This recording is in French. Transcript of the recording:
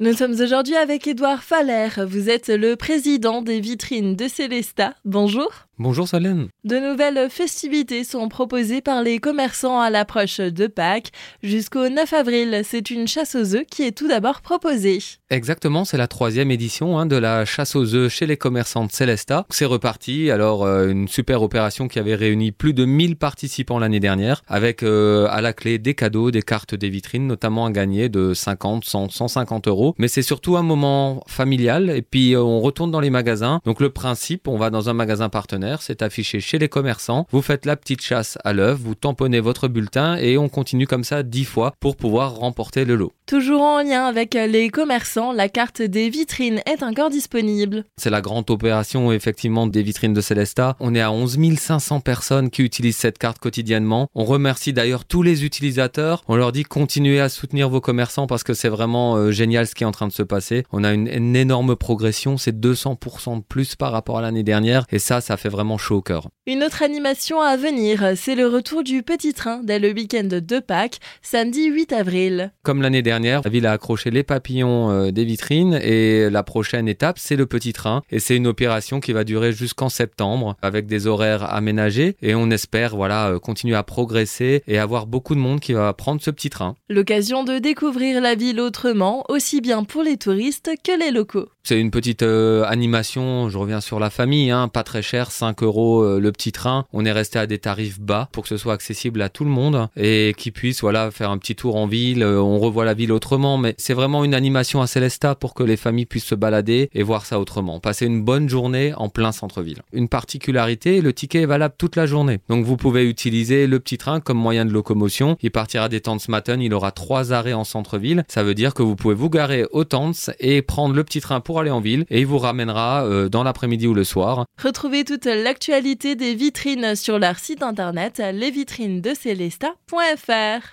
Nous sommes aujourd'hui avec Édouard Faller. Vous êtes le président des vitrines de Célesta. Bonjour. Bonjour Solène. De nouvelles festivités sont proposées par les commerçants à l'approche de Pâques. Jusqu'au 9 avril, c'est une chasse aux œufs qui est tout d'abord proposée. Exactement, c'est la troisième édition hein, de la chasse aux œufs chez les commerçants de Célesta. C'est reparti, alors euh, une super opération qui avait réuni plus de 1000 participants l'année dernière, avec euh, à la clé des cadeaux, des cartes des vitrines, notamment à gagner de 50, 100, 150 euros. Mais c'est surtout un moment familial, et puis euh, on retourne dans les magasins. Donc le principe, on va dans un magasin partenaire c'est affiché chez les commerçants. Vous faites la petite chasse à l'œuf, vous tamponnez votre bulletin et on continue comme ça dix fois pour pouvoir remporter le lot. Toujours en lien avec les commerçants, la carte des vitrines est encore disponible. C'est la grande opération effectivement des vitrines de Célesta. On est à 11 500 personnes qui utilisent cette carte quotidiennement. On remercie d'ailleurs tous les utilisateurs. On leur dit continuez à soutenir vos commerçants parce que c'est vraiment euh, génial ce qui est en train de se passer. On a une, une énorme progression, c'est 200% de plus par rapport à l'année dernière et ça, ça fait vraiment vraiment chaud au cœur. Une autre animation à venir, c'est le retour du petit train dès le week-end de Pâques, samedi 8 avril. Comme l'année dernière, la ville a accroché les papillons euh, des vitrines et la prochaine étape, c'est le petit train. Et c'est une opération qui va durer jusqu'en septembre avec des horaires aménagés et on espère voilà euh, continuer à progresser et avoir beaucoup de monde qui va prendre ce petit train. L'occasion de découvrir la ville autrement, aussi bien pour les touristes que les locaux. C'est une petite euh, animation, je reviens sur la famille, hein, pas très cher, 5 euros euh, le petit train. On est resté à des tarifs bas pour que ce soit accessible à tout le monde et qui puisse voilà faire un petit tour en ville. Euh, on revoit la ville autrement, mais c'est vraiment une animation à Célesta pour que les familles puissent se balader et voir ça autrement. Passer une bonne journée en plein centre-ville. Une particularité, le ticket est valable toute la journée. Donc vous pouvez utiliser le petit train comme moyen de locomotion. Il partira des Tanzmatten, il aura trois arrêts en centre-ville. Ça veut dire que vous pouvez vous garer au Tanz et prendre le petit train pour aller en ville et il vous ramènera euh, dans l'après-midi ou le soir. Retrouvez toute l'actualité des vitrines sur leur site internet lesvitrinedecélesta.fr.